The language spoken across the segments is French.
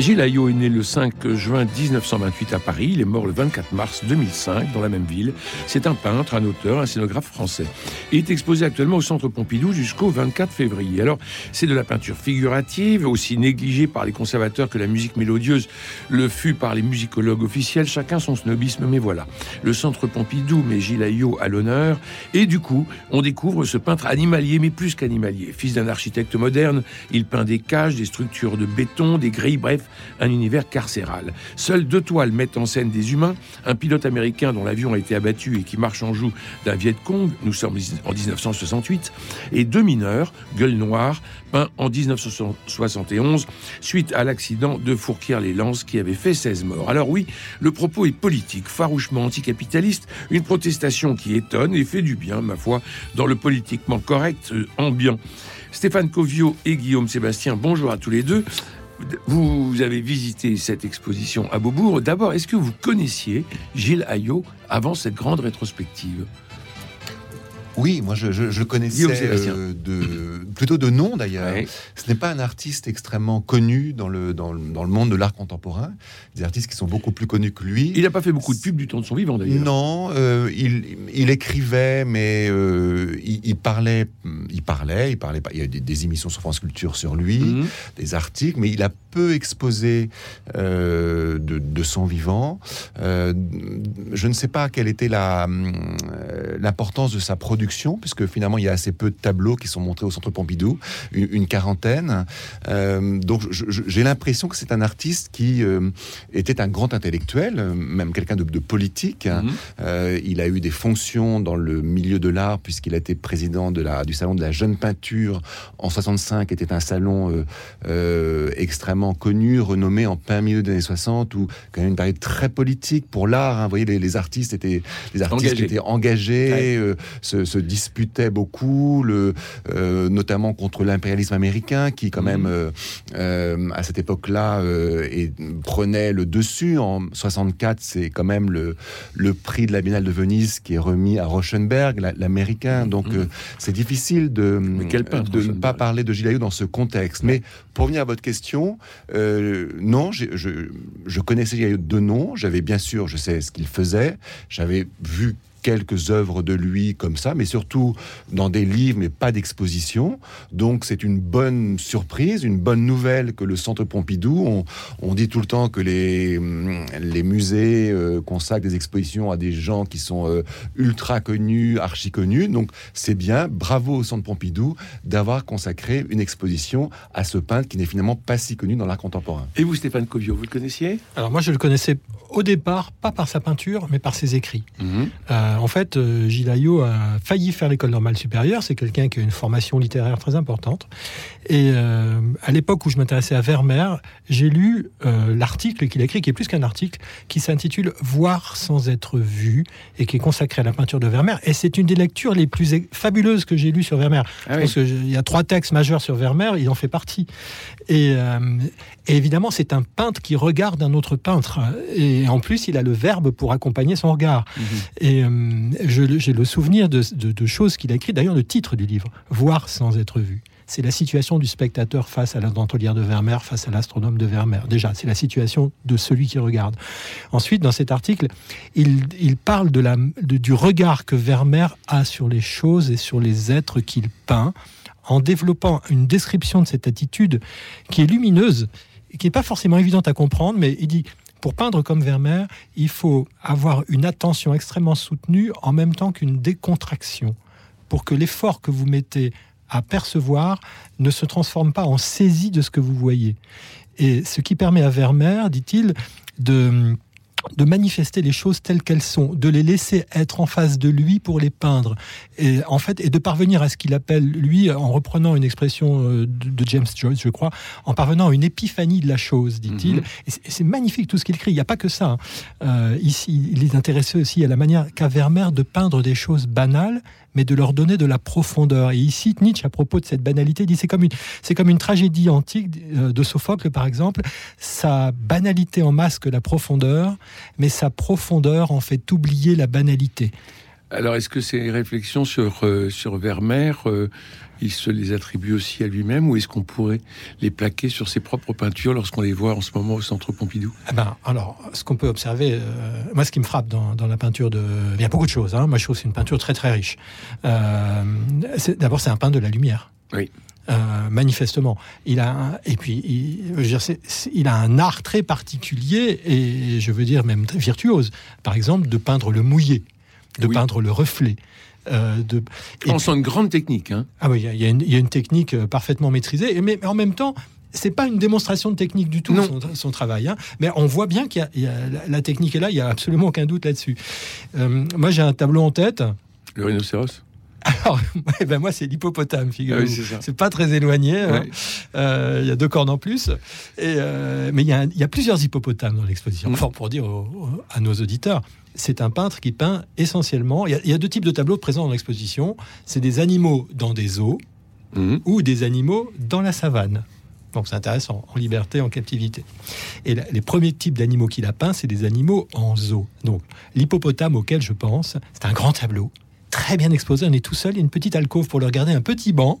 Gilles Ayot est né le 5 juin 1928 à Paris. Il est mort le 24 mars 2005 dans la même ville. C'est un peintre, un auteur, un scénographe français. Il est exposé actuellement au Centre Pompidou jusqu'au 24 février. Alors, c'est de la peinture figurative, aussi négligée par les conservateurs que la musique mélodieuse le fut par les musicologues officiels. Chacun son snobisme, mais voilà. Le Centre Pompidou met Gilles Ayot à l'honneur. Et du coup, on découvre ce peintre animalier, mais plus qu'animalier. Fils d'un architecte moderne, il peint des cages, des structures de béton, des grilles, bref, un univers carcéral. Seules deux toiles mettent en scène des humains, un pilote américain dont l'avion a été abattu et qui marche en joue d'un Viet Cong, nous sommes en 1968, et deux mineurs, Gueule Noire, peints en 1971, suite à l'accident de Fourquier-les-Lances qui avait fait 16 morts. Alors oui, le propos est politique, farouchement anticapitaliste, une protestation qui étonne et fait du bien, ma foi, dans le politiquement correct euh, ambiant. Stéphane Covio et Guillaume Sébastien, bonjour à tous les deux. Vous avez visité cette exposition à Beaubourg. D'abord, est-ce que vous connaissiez Gilles Ayot avant cette grande rétrospective? Oui, moi je, je, je connaissais euh, de, plutôt de nom d'ailleurs. Ce n'est pas un artiste extrêmement connu dans le, dans, le, dans le monde de l'art contemporain. Des artistes qui sont beaucoup plus connus que lui. Il n'a pas fait beaucoup de pubs du temps de son vivant d'ailleurs. Non, euh, il, il, écrivait, mais euh, il, il, parlait, il parlait, il parlait. Il y a des, des émissions sur France Culture sur lui, mmh. des articles, mais il a peu exposé euh, de, de, son vivant. Euh, je ne sais pas quelle était la l'importance de sa production puisque finalement il y a assez peu de tableaux qui sont montrés au Centre Pompidou, une, quarantaine. Euh, donc j'ai l'impression que c'est un artiste qui euh, était un grand intellectuel, même quelqu'un de, politique. Mhm. Euh, il a eu des fonctions dans le milieu de l'art puisqu'il a été président de la, du salon de la jeune peinture en 65, était un salon extrêmement connu, renommé en plein milieu des années 60, où quand même une période très politique pour l'art. Hein. vous voyez, les, artistes étaient, les artistes étaient engagés, ce, se disputait beaucoup, le, euh, notamment contre l'impérialisme américain, qui quand même, mmh. euh, euh, à cette époque-là, et prenait le dessus. En 64, c'est quand même le, le prix de la Biennale de Venise qui est remis à Rauschenberg, l'américain. Donc, mmh. c'est difficile de, de ne pas parler de Gilayo dans ce contexte. Mais pour venir à votre question, non, je, je connaissais Gilayo de nom. J'avais bien sûr, je sais ce qu'il faisait. J'avais vu quelques œuvres de lui comme ça, mais surtout dans des livres, mais pas d'exposition. Donc c'est une bonne surprise, une bonne nouvelle que le Centre Pompidou, on, on dit tout le temps que les, les musées euh, consacrent des expositions à des gens qui sont euh, ultra connus, archi connus. Donc c'est bien, bravo au Centre Pompidou d'avoir consacré une exposition à ce peintre qui n'est finalement pas si connu dans l'art contemporain. Et vous, Stéphane Covio, vous le connaissiez? Alors moi, je le connaissais au départ, pas par sa peinture, mais par ses écrits. Mhm. Euh, en fait, euh, Gilles Ayot a failli faire l'école normale supérieure. C'est quelqu'un qui a une formation littéraire très importante. Et euh, à l'époque où je m'intéressais à Vermeer, j'ai lu l'article qu'il a écrit, qui est plus qu'un article, qui s'intitule Voir sans être vu et qui est consacré à la peinture de Vermeer. Et c'est une des lectures les plus fabuleuses que j'ai lues sur Vermeer. Ah Parce qu'il y a trois textes majeurs sur Vermeer, il en fait partie. Et, et évidemment, c'est un peintre qui regarde un autre peintre. Et en plus, il a le verbe pour accompagner son regard. Mhm. Et euh, j'ai le souvenir de, choses qu'il a écrites, d'ailleurs le titre du livre, Voir sans être vu. C'est la situation du spectateur face à la dentelière de Vermeer, face à l'astronome de Vermeer. Déjà, c'est la situation de celui qui regarde. Ensuite, dans cet article, il, parle de la, du regard que Vermeer a sur les choses et sur les êtres qu'il peint, en développant une description de cette attitude qui est lumineuse, qui n'est pas forcément évidente à comprendre, mais il dit pour peindre comme Vermeer, il faut avoir une attention extrêmement soutenue en même temps qu'une décontraction pour que l'effort que vous mettez à percevoir ne se transforme pas en saisie de ce que vous voyez. Et ce qui permet à Vermeer, dit-il, de de manifester les choses telles qu'elles sont, de les laisser être en face de lui pour les peindre, et en fait, et de parvenir à ce qu'il appelle lui, en reprenant une expression euh, de James Joyce, je crois, en parvenant à une épiphanie de la chose, dit-il. Mhm. Et c'est magnifique tout ce qu'il écrit. Il n'y a pas que ça. Hein. Euh, ici, il est intéressé aussi à la manière qu'a Vermeer de peindre des choses banales mais de leur donner de la profondeur. Et ici, Nietzsche, à propos de cette banalité, dit c'est comme une, c'est comme une tragédie antique euh, de Sophocle, par exemple. Sa banalité en masque la profondeur, mais sa profondeur en fait oublier la banalité. Alors, est-ce que ces réflexions sur, euh, sur Vermeer, euh, il se les attribue aussi à lui-même ou est-ce qu'on pourrait les plaquer sur ses propres peintures lorsqu'on les voit en ce moment au Centre Pompidou? Eh ben, Alors, ce qu'on peut observer, moi, ce qui me frappe dans, la peinture de... Il y a beaucoup de choses. Hein. Moi, je trouve que c'est une peinture très, très riche. D'abord, c'est un peintre de la lumière. Oui. Euh, manifestement. Il a et puis il, il, a un art très particulier et je veux dire même très virtuose. Par exemple, de peindre le mouillé, de peindre le reflet. Euh, de... On sent une grande technique. Hein. Ah oui, il y, a une technique euh, parfaitement maîtrisée, mais en même temps, c'est pas une démonstration de technique du tout son, travail, hein. mais on voit bien qu'il y, a, la, technique est là, il y a absolument aucun doute là-dessus. moi, j'ai un tableau en tête. Le rhinocéros. Alors, ben moi, c'est l'hippopotame, figurez ah c'est pas très éloigné. Hein. Euh, il y a deux cornes en plus. Et, euh, mais il y, a plusieurs hippopotames dans l'exposition. Enfin, pour dire à nos auditeurs, c'est un peintre qui peint essentiellement. Il y, a deux types de tableaux présents dans l'exposition. C'est des animaux dans des eaux mhm. ou des animaux dans la savane. Donc c'est intéressant, en liberté, en captivité. Et les premiers types d'animaux qu'il a peints, c'est des animaux en zoo. Donc l'hippopotame auquel je pense, c'est un grand tableau très bien exposé. On est tout seul, il y a une petite alcôve pour le regarder, un petit banc.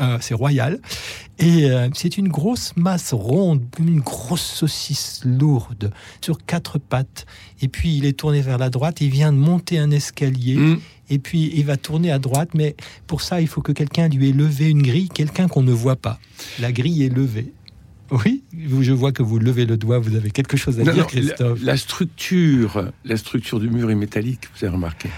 Euh, c'est royal. Et euh, c'est une grosse masse ronde, une grosse saucisse lourde, sur quatre pattes. Et puis il est tourné vers la droite, il vient de monter un escalier. Mm. Et puis il va tourner à droite, mais pour ça, il faut que quelqu'un lui ait levé une grille, quelqu'un qu'on ne voit pas. La grille est levée. Oui, je vois que vous levez le doigt, vous avez quelque chose à dire, Christophe. La, la, structure, la structure du mur est métallique, vous avez remarqué.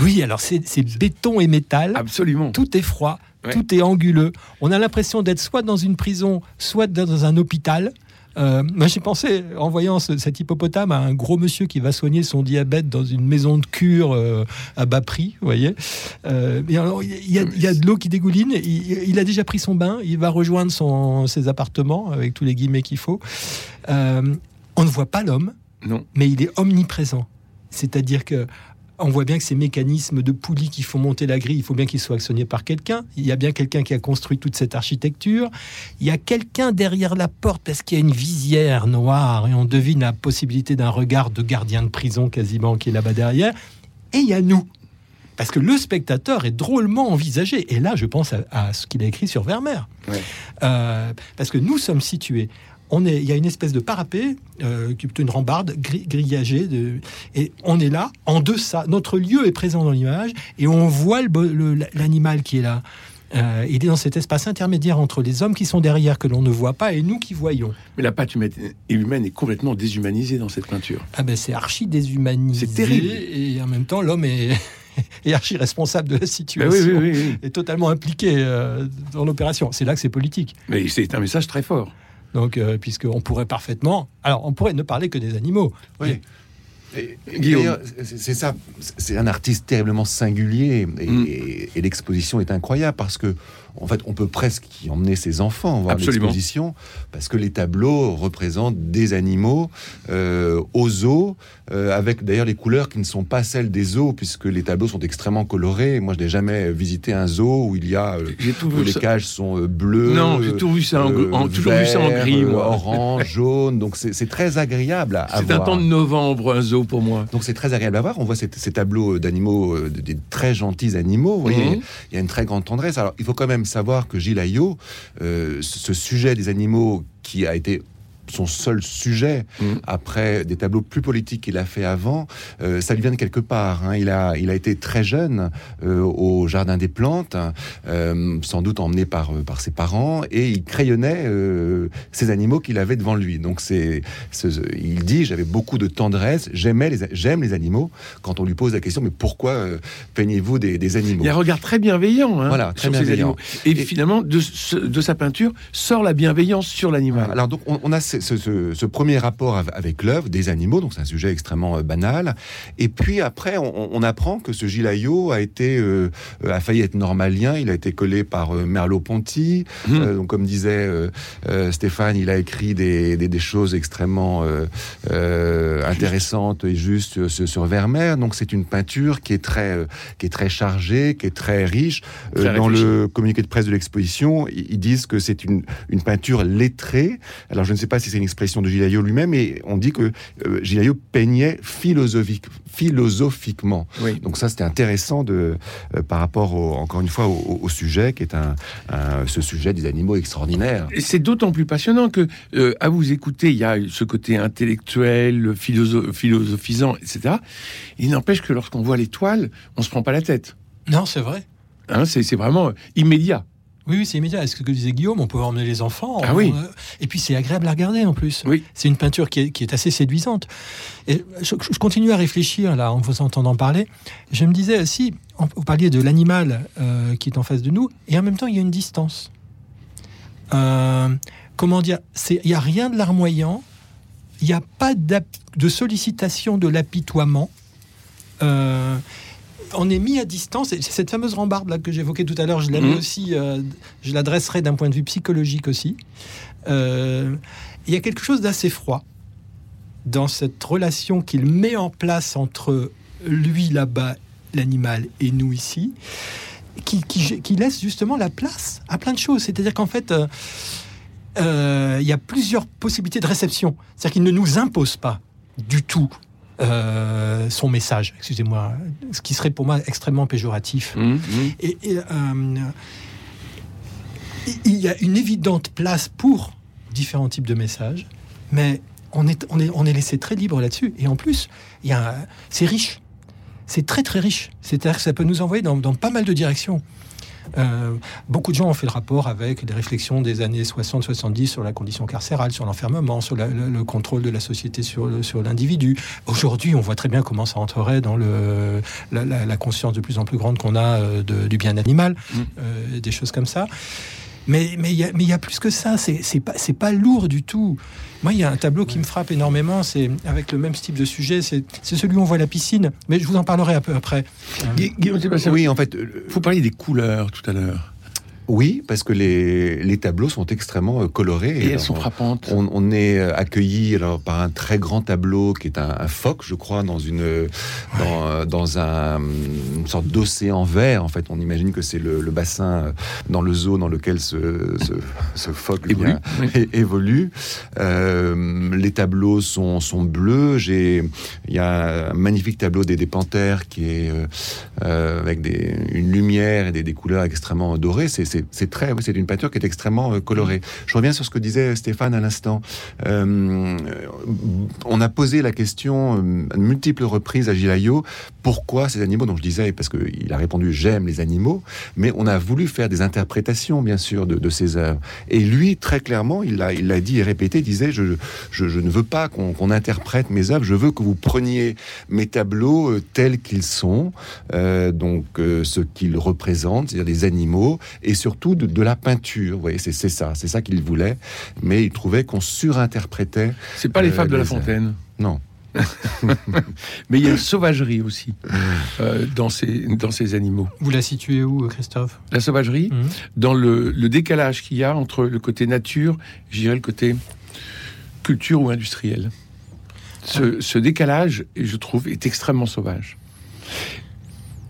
Oui, alors c'est béton et métal. Absolument. Tout est froid, tout est anguleux. On a l'impression d'être soit dans une prison, soit dans un hôpital. Euh, moi, j'ai pensé, en voyant cet hippopotame, à un gros monsieur qui va soigner son diabète dans une maison de cure euh, à bas prix, vous voyez. Euh, il, y a, de l'eau qui dégouline. Il, a déjà pris son bain. Il va rejoindre son, ses appartements avec tous les guillemets qu'il faut. on ne voit pas l'homme, mais il est omniprésent. C'est-à-dire que on voit bien que ces mécanismes de poulies qui font monter la grille, il faut bien qu'ils soient actionnés par quelqu'un. Il y a bien quelqu'un qui a construit toute cette architecture. Il y a quelqu'un derrière la porte parce qu'il y a une visière noire et on devine la possibilité d'un regard de gardien de prison quasiment qui est là-bas derrière. Et il y a nous. Parce que le spectateur est drôlement envisagé. Et là, je pense à, ce qu'il a écrit sur Vermeer. Euh, parce que nous sommes situés il y a une espèce de parapet, euh, qui est plutôt une rambarde grillagée, de, et on est là, en deçà. Notre lieu est présent dans l'image, et on voit l'animal qui est là. Euh, il est dans cet espace intermédiaire entre les hommes qui sont derrière, que l'on ne voit pas, et nous qui voyons. Mais la pâte humaine est complètement déshumanisée dans cette peinture. Ah ben c'est archi déshumanisé. C'est terrible. Et en même temps, l'homme est... archi responsable de la situation oui, oui, est totalement impliqué euh, dans l'opération. C'est là que c'est politique. Mais c'est un message très fort. Donc, euh, puisqu'on pourrait parfaitement. Alors, on pourrait ne parler que des animaux. Oui. C'est ça, c'est un artiste terriblement singulier et, mm. et l'exposition est incroyable parce que en fait, on peut presque y emmener ses enfants voir l'exposition, parce que les tableaux représentent des animaux euh, aux zoos, euh, avec d'ailleurs les couleurs qui ne sont pas celles des zoos, puisque les tableaux sont extrêmement colorés. Moi, je n'ai jamais visité un zoo où il y a euh, où les cages sont bleues. Non, j'ai toujours vu ça en, toujours vu ça en gris, orange, jaune. Donc c'est très agréable à, voir. C'est un temps de novembre un zoo pour moi. Donc c'est très agréable à voir. On voit ces, tableaux d'animaux, des très gentils animaux. Vous voyez, mhm. il y a une très grande tendresse. Alors il faut quand même savoir que Gilles Ayot, euh, ce sujet des animaux qui a été son seul sujet mm. après des tableaux plus politiques qu'il a fait avant, euh, ça lui vient de quelque part. Hein. Il, a, il a été très jeune euh, au Jardin des Plantes, euh, sans doute emmené par, par ses parents, et il crayonnait ces animaux qu'il avait devant lui. Donc c'est, il dit, j'avais beaucoup de tendresse, j'aimais les, j'aime les animaux. Quand on lui pose la question, mais pourquoi peignez-vous des, animaux? Il y a un regard très bienveillant. Hein, voilà, très bienveillant. Et, finalement, de, de, sa peinture sort la bienveillance sur l'animal. Alors donc on, on a ce, premier rapport avec l'œuvre des animaux, donc c'est un sujet extrêmement euh, banal. Et puis après, on, apprend que ce Gilayo a été euh, a failli être normalien. Il a été collé par euh, Merleau-Ponty. Mmh. donc comme disait Stéphane, il a écrit des, choses extrêmement intéressantes et justes sur, Vermeer. Donc c'est une peinture qui est très qui est très chargée, qui est très riche. dans le communiqué de presse de l'exposition, ils disent que c'est une, une peinture lettrée. Alors je ne sais pas si c'est une expression de Gilayo lui-même, mais on dit que euh, Gilayo peignait philosophique, philosophiquement. Oui. Donc ça, c'était intéressant de, euh, par rapport, au- encore une fois, au, au sujet qui est un, un- ce sujet des animaux extraordinaires. Et c'est d'autant plus passionnant que, euh, à vous écouter, il y a ce côté intellectuel, philosoph- philosophisant, etc. Il n'empêche que lorsqu'on voit l'étoile, on se prend pas la tête. Non, c'est vrai. Hein, c'est vraiment immédiat. Oui, oui, c'est immédiat. Est-ce que disait Guillaume, on peut emmener les enfants Ah on- oui. Et puis c'est agréable à regarder en plus. Oui. C'est une peinture qui est, qui est assez séduisante. Et je, je continue à réfléchir là en vous entendant parler. Je me disais, si on- vous parliez de l'animal euh, qui est en face de nous, et en même temps il y a une distance. Euh, comment dire il y a rien de larmoyant. Il n'y a pas de sollicitation de l'apitoiement. Euh, on est mis à distance. Et c'est cette fameuse rambarde là que j'évoquais tout à l'heure. Je la mets Mhm. aussi. euh, je l'adresserai d'un point de vue psychologique aussi. Euh, il y a quelque chose d'assez froid dans cette relation qu'il met en place entre lui là-bas, l'animal, et nous ici, qui, qui- qui laisse justement la place à plein de choses. C'est-à-dire qu'en fait, euh, euh, il y a plusieurs possibilités de réception. C'est-à-dire qu'il ne nous impose pas du tout euh, son message, excusez-moi, ce qui serait pour moi extrêmement péjoratif. Hum, hum. Et, et, euh, il y a une évidente place pour différents types de messages, mais on est, on est, on est laissé très libre là-dessus. Et en plus, c'est riche. C'est très très riche. C'est-à-dire que ça peut nous envoyer dans, dans pas mal de directions. Euh, beaucoup de gens ont fait le rapport avec les réflexions des années 60-70 sur la condition carcérale, sur l'enfermement, sur la- le, le contrôle de la société sur, le- sur l'individu. Aujourd'hui, on voit très bien comment ça entrerait dans le, la, la- la conscience de plus en plus grande qu'on a euh, de- du bien animal, Mm. euh, des choses comme ça. Mais mais il y, a- mais y a plus que ça. C'est pas c'est pas lourd du tout. Moi, il y a un tableau qui me frappe énormément. C'est avec le même type de sujet. C'est celui où on voit la piscine. Mais je vous en parlerai un peu après. Euh, Oui, en fait, euh, vous parliez des couleurs tout à l'heure. Oui, parce que les, les tableaux sont extrêmement euh, colorés. Et elles alors, sont frappantes. On, on est euh, accueilli alors par un très grand tableau qui est un, un phoque, je crois, dans une dans, euh, dans un, une sorte d'océan vert. En fait, on imagine que c'est le, le bassin dans le zoo dans lequel ce, ce, ce phoque Évolue, oui. Euh, les tableaux sont, sont bleus. J'ai il y a un magnifique tableau des, des panthères qui est euh, avec des, une lumière et des, des couleurs extrêmement dorées. C'est c'est- très, oui, c'est une peinture qui est extrêmement euh, colorée. Je reviens sur ce que disait Stéphane à l'instant. Euh, on a posé la question euh, à multiples reprises à Gilayo pourquoi ces animaux. Donc je disais parce qu'il a répondu j'aime les animaux, mais on a voulu faire des interprétations bien sûr de, de ces œuvres. Et lui très clairement, il l'a il dit et répété, disait je, je, ne veux pas qu'on interprète mes œuvres, je veux que vous preniez mes tableaux tels qu'ils sont, donc ce qu'ils représentent, c'est-à-dire des animaux, et surtout de, de la peinture. Vous voyez, c'est ça, c'est ça qu'il voulait, mais il trouvait qu'on surinterprétait. C'est pas les Euh, fables de la Fontaine. Non. Mais il y a une sauvagerie aussi euh, dans, ces, dans ces animaux. Vous la situez où, Christophe? La sauvagerie, Mhm. dans le, le décalage qu'il y a entre le côté nature, je dirais le côté culture ou industriel. Ce, ce décalage, je trouve, est extrêmement sauvage.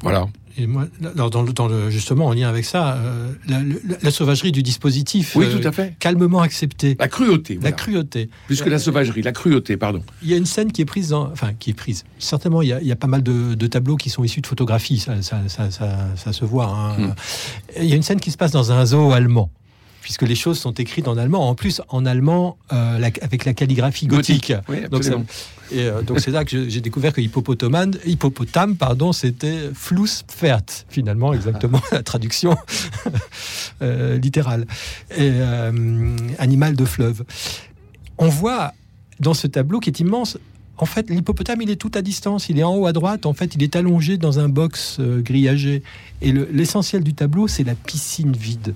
Voilà. Et moi, dans, dans le, dans le- justement, en lien avec ça, euh, la, la- la sauvagerie du dispositif, Oui, euh, tout à fait. calmement acceptée, La cruauté, la cruauté. plus que la sauvagerie, la cruauté, pardon. Il y a une scène qui est prise, dans, enfin qui est prise. Certainement, il y a, il y a pas mal de, de tableaux qui sont issus de photographies, ça, ça, ça, ça- ça se voit. hein. Hmm. Il y a une scène qui se passe dans un zoo allemand. Puisque les choses sont écrites en allemand, en plus en allemand euh, la- avec la calligraphie gothique. Oui, Donc, absolument. c'est- et euh, donc c'est là que j'ai découvert que hippopotame, hippopotame pardon, c'était Flusspferd, finalement, exactement la traduction euh, littérale. Et, animal de fleuve. On voit dans ce tableau qui est immense, en fait, l'hippopotame, il est tout à distance. Il est en haut à droite. En fait, il est allongé dans un box grillagé. Et le- l'essentiel du tableau, c'est la piscine vide.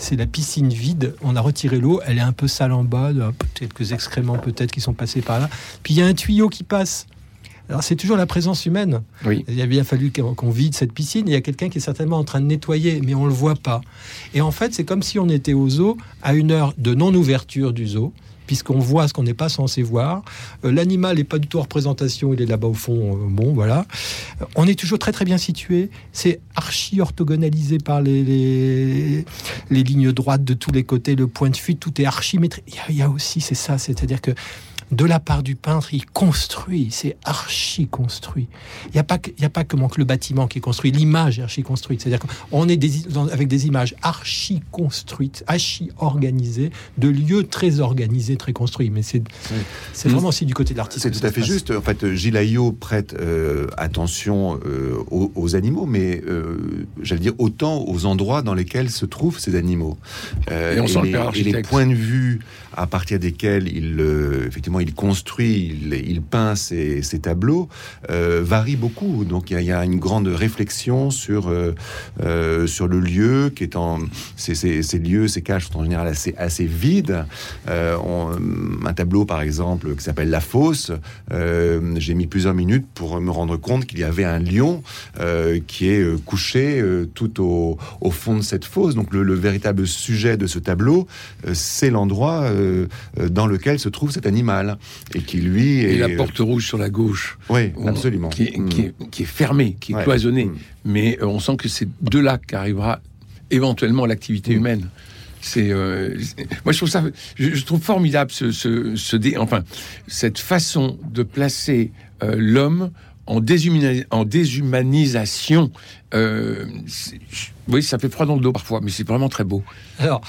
C'est la piscine vide. On a retiré l'eau. Elle est un peu sale en bas. Quelques excréments peut-être qui sont passés par là. Puis il y a un tuyau qui passe. Alors c'est toujours la présence humaine. Oui. Il a bien fallu qu'on vide cette piscine. Il y a quelqu'un qui est certainement en train de nettoyer, mais on le voit pas. Et en fait, c'est comme si on était au zoo à une heure de non-ouverture du zoo, puisqu'on voit ce qu'on n'est pas censé voir. Euh, l'animal n'est pas du tout en représentation, il est là-bas au fond. Euh, bon, voilà. on est toujours très très bien situé. C'est archi orthogonalisé par les, les, lignes droites de tous les côtés, le point de fuite, tout est archi. Il y a aussi, c'est ça, c'est-à-dire que de la part du peintre, il construit, c'est archi construit. Il n'y a, pas que, a pas que le bâtiment qui est construit, l'image est archi construite. C'est-à-dire qu'on est avec des images archi construites, archi organisées, de lieux très organisés, très construits. Mais c'est vraiment aussi du côté de l'artiste. C'est tout à fait juste. En fait, Gilles Ayot prête euh, attention euh, aux, animaux, mais euh, j'allais dire autant aux endroits dans lesquels se trouvent ces animaux. et, on sent les, et les points de vue à partir desquels il, effectivement, il construit, il, peint ses, tableaux, euh, varie beaucoup. Donc il y, a une grande réflexion sur euh, euh, sur le lieu qui est en ces, lieux, ces cages sont en général assez vides. un tableau par exemple qui s'appelle La Fosse, j'ai mis plusieurs minutes pour me rendre compte qu'il y avait un lion qui est couché tout au, fond de cette fosse. Donc le véritable sujet de ce tableau, c'est l'endroit dans lequel se trouve cet animal et qui lui est... Et la porte rouge sur la gauche. Oui, absolument. Qui est, qui, est, fermée, qui est cloisonnée. Mm. Mais euh, on sent que c'est de là qu'arrivera éventuellement l'activité mm. humaine. C'est, euh, moi je trouve ça, je, trouve formidable ce, ce, dé, enfin cette façon de placer euh, l'homme en, en, déshumanisation. oui, ça fait froid dans le dos parfois, mais c'est vraiment très beau. Alors,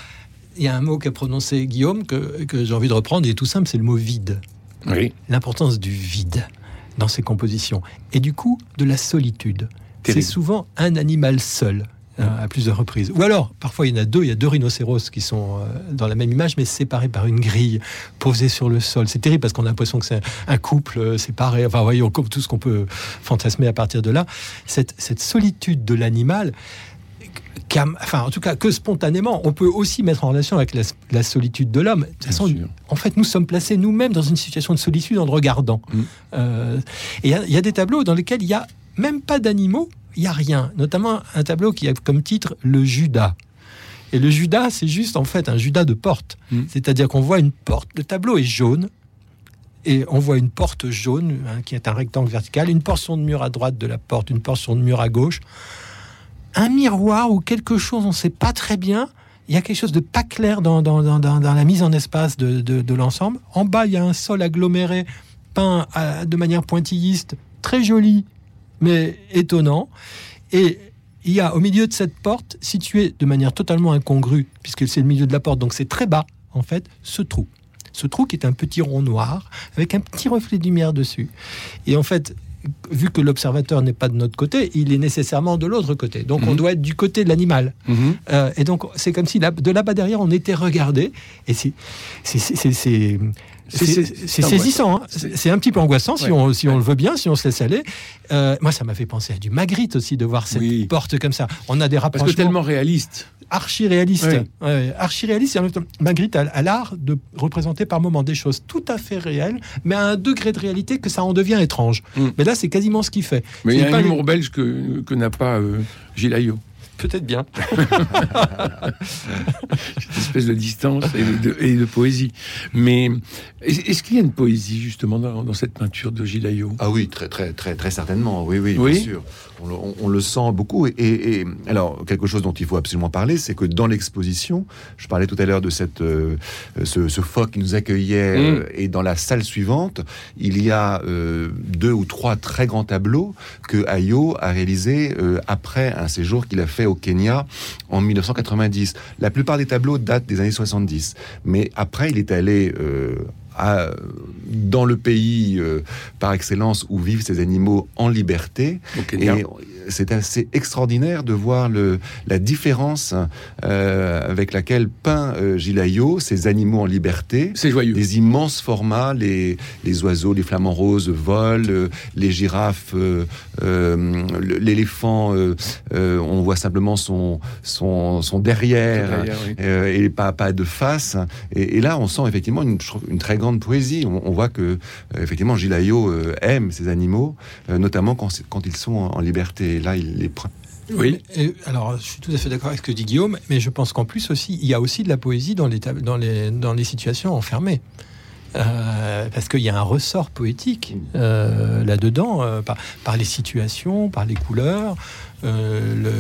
il y a un mot qu'a prononcé Guillaume que, que j'ai envie de reprendre, et tout simple, c'est le mot vide. Oui. L'importance du vide dans ses compositions. Et du coup, de la solitude. C'est souvent un animal seul hein, à plusieurs reprises. Ou alors, parfois, il y en a deux. Il y a deux rhinocéros qui sont euh, dans la même image, mais séparés par une grille posée sur le sol. C'est terrible parce qu'on a l'impression que c'est un couple euh, séparé. Enfin, voyons, comme tout ce qu'on peut fantasmer à partir de là. Cette, cette solitude de l'animal, enfin, en tout cas, que spontanément, on peut aussi mettre en relation avec la, solitude de l'homme. De toute façon, en fait, nous sommes placés nous-mêmes dans une situation de solitude en le regardant. Mm. Euh, et il y, a des tableaux dans lesquels il n'y a même pas d'animaux, il n'y a rien. Notamment un tableau qui a comme titre Le Judas. Et le Judas, c'est juste en fait un Judas de porte. Mm. C'est-à-dire qu'on voit une porte, le tableau est jaune, et on voit une porte jaune, hein, qui est un rectangle vertical, une portion de mur à droite de la porte, une portion de mur à gauche un miroir ou quelque chose, on ne sait pas très bien. Il y a quelque chose de pas clair dans, la mise en espace de, l'ensemble. En bas, il y a un sol aggloméré, peint de manière pointilliste, très joli, mais étonnant. Et il y a au milieu de cette porte, située de manière totalement incongrue, puisque c'est le milieu de la porte, donc c'est très bas, en fait, ce trou. Ce trou qui est un petit rond noir, avec un petit reflet de lumière dessus. Et en fait, vu que l'observateur n'est pas de notre côté, il est nécessairement de l'autre côté. Donc on mhm. doit être du côté de l'animal. Mhm. Euh, et donc c'est comme si de là-bas derrière on était regardé. Et c'est c'est saisissant, hein. c'est un petit peu angoissant si, on, si on le veut bien, si on se laisse aller. Euh, moi, ça m'a fait penser à du Magritte aussi de voir cette porte comme ça. On a des rapprochements. Parce que tellement réaliste archi réaliste. archi réaliste, Magritte a, l'art de représenter par moments des choses tout à fait réelles, mais à un degré de réalité que ça en devient étrange. Mm. Mais là, c'est quasiment ce qu'il fait. Mais il y a un humour belge que, que n'a pas euh, Gilles Ayot. Peut-être bien. Cette espèce de distance et de, poésie. Mais est-ce qu'il y a une poésie justement dans, cette peinture de Gilles Ayot Ah oui, très très très très certainement. Oui, oui, bien sûr. On le, sent beaucoup. Et, alors, quelque chose dont il faut absolument parler, c'est que dans l'exposition, je parlais tout à l'heure de cette, euh, ce, ce, phoque qui nous accueillait, mm. euh, et dans la salle suivante, il y a euh, deux ou trois très grands tableaux que Ayo a réalisés après un séjour qu'il a fait au Kenya en 1990. La plupart des tableaux datent des années 70, mais après, il est allé dans le pays euh, par excellence où vivent ces animaux en liberté. Et c'est assez extraordinaire de voir le, la différence euh, avec laquelle peint euh, Gilayo ces animaux en liberté. C'est joyeux. Des immenses formats, les, les oiseaux, les flamants roses volent, les girafes, l'éléphant, on voit simplement son, son, son derrière, et pas, pas de face. Et, là, on sent effectivement une, une très grande poésie. On, voit que, euh, effectivement, Gilayo euh, aime ces animaux, euh, notamment quand, quand, ils sont en, liberté. Et là, il les prend. Oui. alors, je suis tout à fait d'accord avec ce que dit Guillaume, mais je pense qu'en plus aussi, il y a aussi de la poésie dans les, dans les, dans les situations enfermées. Euh, parce qu'il y a un ressort poétique euh, là-dedans, euh, par, les situations, par les couleurs. Le,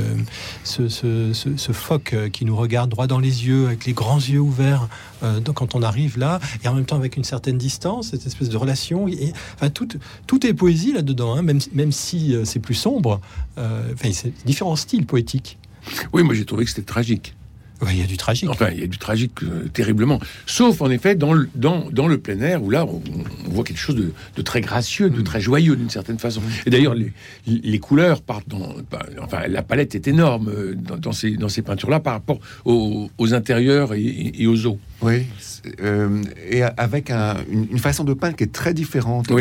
ce, ce, phoque qui nous regarde droit dans les yeux, avec les grands yeux ouverts, donc quand on arrive là, et en même temps avec une certaine distance, cette espèce de relation. Enfin, tout, tout est poésie là-dedans, hein, même, même si c'est plus sombre. Enfin, c'est différents styles poétiques. Oui, moi j'ai trouvé que c'était tragique il y a du tragique. Enfin, il y a du tragique euh, terriblement. Sauf, en effet, dans le, dans, dans le plein air, où là, on, voit quelque chose de, très gracieux, de mm. très joyeux, d'une certaine façon. Et d'ailleurs, les, les, couleurs partent dans... Bah, enfin, la palette est énorme euh, dans, ces, dans ces peintures-là par rapport aux, intérieurs et, aux eaux. Oui, euh, et avec une, façon de peindre qui est très différente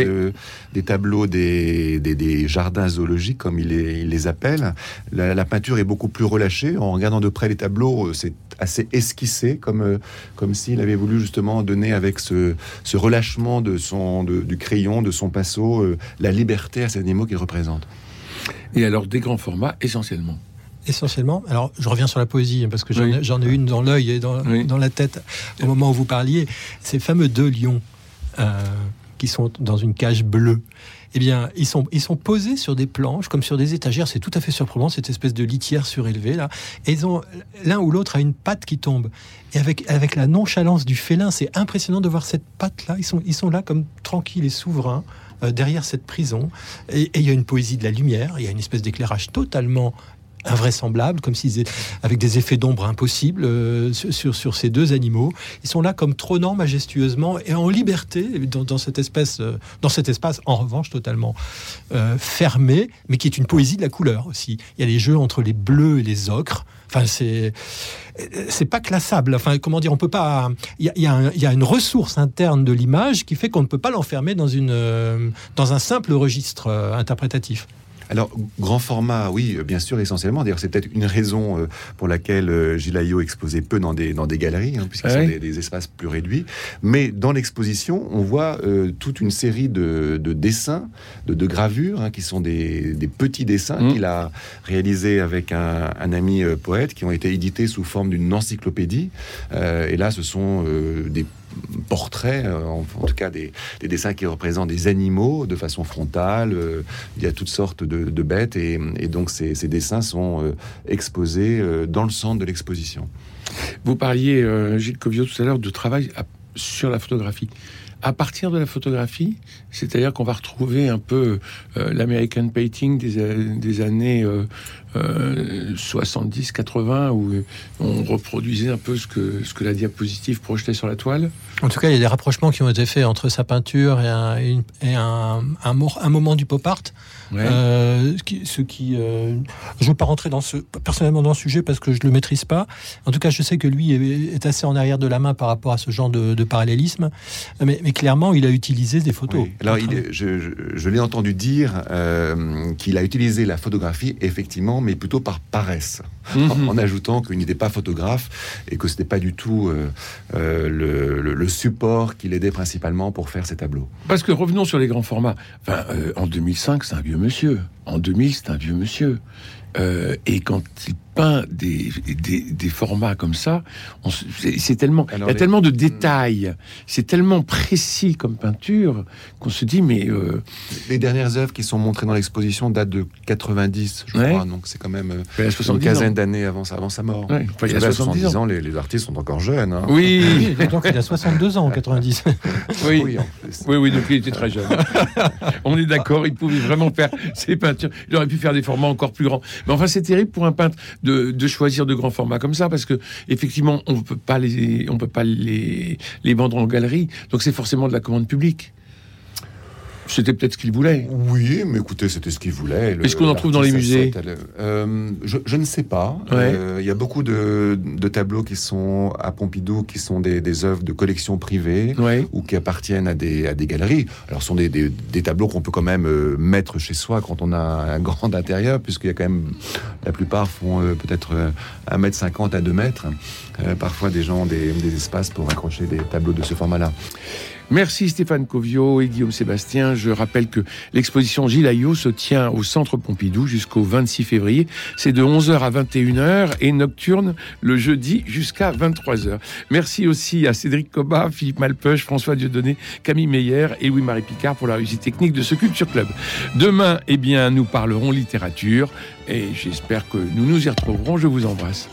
des tableaux des, des, jardins zoologiques, comme il les, il les appelle. La, la, peinture est beaucoup plus relâchée. En regardant de près les tableaux, c'est assez esquissé, comme, euh, comme s'il avait voulu justement donner avec ce, ce relâchement de son, du crayon, de son pinceau, euh, la liberté à ces animaux qu'il représente. Et alors des grands formats essentiellement essentiellement. Alors, je reviens sur la poésie, hein, parce que j'en ai, une dans l'œil et dans, dans, la tête au moment où vous parliez. Ces fameux deux lions euh, qui sont dans une cage bleue eh bien, ils sont, ils sont posés sur des planches, comme sur des étagères. C'est tout à fait surprenant, cette espèce de litière surélevée, là. Et ils ont, l'un ou l'autre a une patte qui tombe. Et avec, avec la nonchalance du félin, c'est impressionnant de voir cette patte-là. Ils sont, ils sont là comme tranquilles et souverains euh, derrière cette prison. Et il y a une poésie de la lumière, il y a une espèce d'éclairage totalement invraisemblable, comme s'ils avec des effets d'ombre impossibles euh, sur, ces deux animaux. Ils sont là comme trônant majestueusement et en liberté dans, espèce, euh, dans cet espace en revanche totalement euh, fermé, mais qui est une poésie de la couleur aussi. Il y a les jeux entre les bleus et les ocres. Enfin, c'est pas classable. Enfin, comment dire, on peut pas. Il y a, y a, une ressource interne de l'image qui fait qu'on ne peut pas l'enfermer dans dans un simple registre interprétatif. Alors, grand format, oui, bien sûr, essentiellement. D'ailleurs, c'est peut-être une raison euh, pour laquelle euh, Gilayo exposait peu dans des, dans des galeries, hein, puisqu'ils sont des, espaces plus réduits. Mais dans l'exposition, on voit euh, toute une série de, dessins, de, gravures, hein, qui sont des, petits dessins mmh. qu'il a réalisés avec un, ami poète, qui ont été édités sous forme d'une encyclopédie. et là, ce sont des portraits, euh, en, tout cas des, dessins qui représentent des animaux de façon frontale. Euh, il y a toutes sortes de, bêtes et, donc ces, dessins sont euh, exposés dans le centre de l'exposition. Vous parliez, Gilles Covio, tout à l'heure de travail sur la photographie à partir de la photographie, c'est-à-dire qu'on va retrouver un peu l'American painting des années 70-80, euh, où on reproduisait un peu ce que, ce que la diapositive projetait sur la toile. En tout cas, il y a des rapprochements qui ont été faits entre sa peinture et un, et un, un, un moment du pop art. Euh, ce qui, euh, je ne veux pas rentrer dans ce, personnellement dans le sujet parce que je le maîtrise pas. En tout cas, je sais que lui est, assez en arrière de la main par rapport à ce genre de, parallélisme, mais, clairement, il a utilisé des photos. Alors, je, l'ai entendu dire euh, qu'il a utilisé la photographie effectivement, mais plutôt par paresse, mhm. en, ajoutant qu'il n'était pas photographe et que ce n'était pas du tout le, le, support qui l'aidait principalement pour faire ses tableaux. Parce que revenons sur les grands formats. Enfin, en 2005, c'est un vieux monsieur. En 2000, c'est un vieux monsieur. Euh, et quand il peint des, des, formats comme ça, c'est tellement, il y a tellement de détails, c'est tellement précis comme peinture qu'on se dit mais euh, les dernières œuvres qui sont montrées dans l'exposition datent de 90, je crois, donc c'est quand même euh, une quinzaine d'années avant, avant sa mort. il y a 70, ans, les, artistes sont encore jeunes. Hein. Oui, donc il a 62 ans en 90. oui, oui, oui, donc il était très jeune. On est d'accord, il pouvait vraiment faire ses peintures. Il aurait pu faire des formats encore plus grands. Mais enfin, c'est terrible pour un peintre de, de, choisir de grands formats comme ça, parce que effectivement, on peut pas les, on peut pas les, les vendre en galerie. Donc c'est forcément de la commande publique. C'était peut-être ce qu'il voulait. Oui, mais écoutez, c'était ce qu'il voulait. Est-ce qu'on en trouve dans les musées euh, je, ne sais pas. Euh, il y a beaucoup de, tableaux qui sont à Pompidou, qui sont des, des œuvres de collection privée ou qui appartiennent à des, à des galeries. Alors, ce sont des, des, tableaux qu'on peut quand même euh, mettre chez soi quand on a un grand intérieur, puisqu'il y a quand même. La plupart font peut-être 1m50 à 2 mètres. parfois, des gens ont des espaces pour accrocher des tableaux de ce format-là. Merci Stéphane Covio et Guillaume Sébastien. Je rappelle que l'exposition Gilles se tient au Centre Pompidou jusqu'au 26 février. C'est de 11h à 21h et nocturne le jeudi jusqu'à 23h. Merci aussi à Cédric Cobat, Philippe Malpeuch, François Dieudonné, Camille Meyer et Louis-Marie Picard pour la réussite technique de ce Culture Club. Demain, eh bien, nous parlerons littérature et j'espère que nous nous y retrouverons. Je vous embrasse.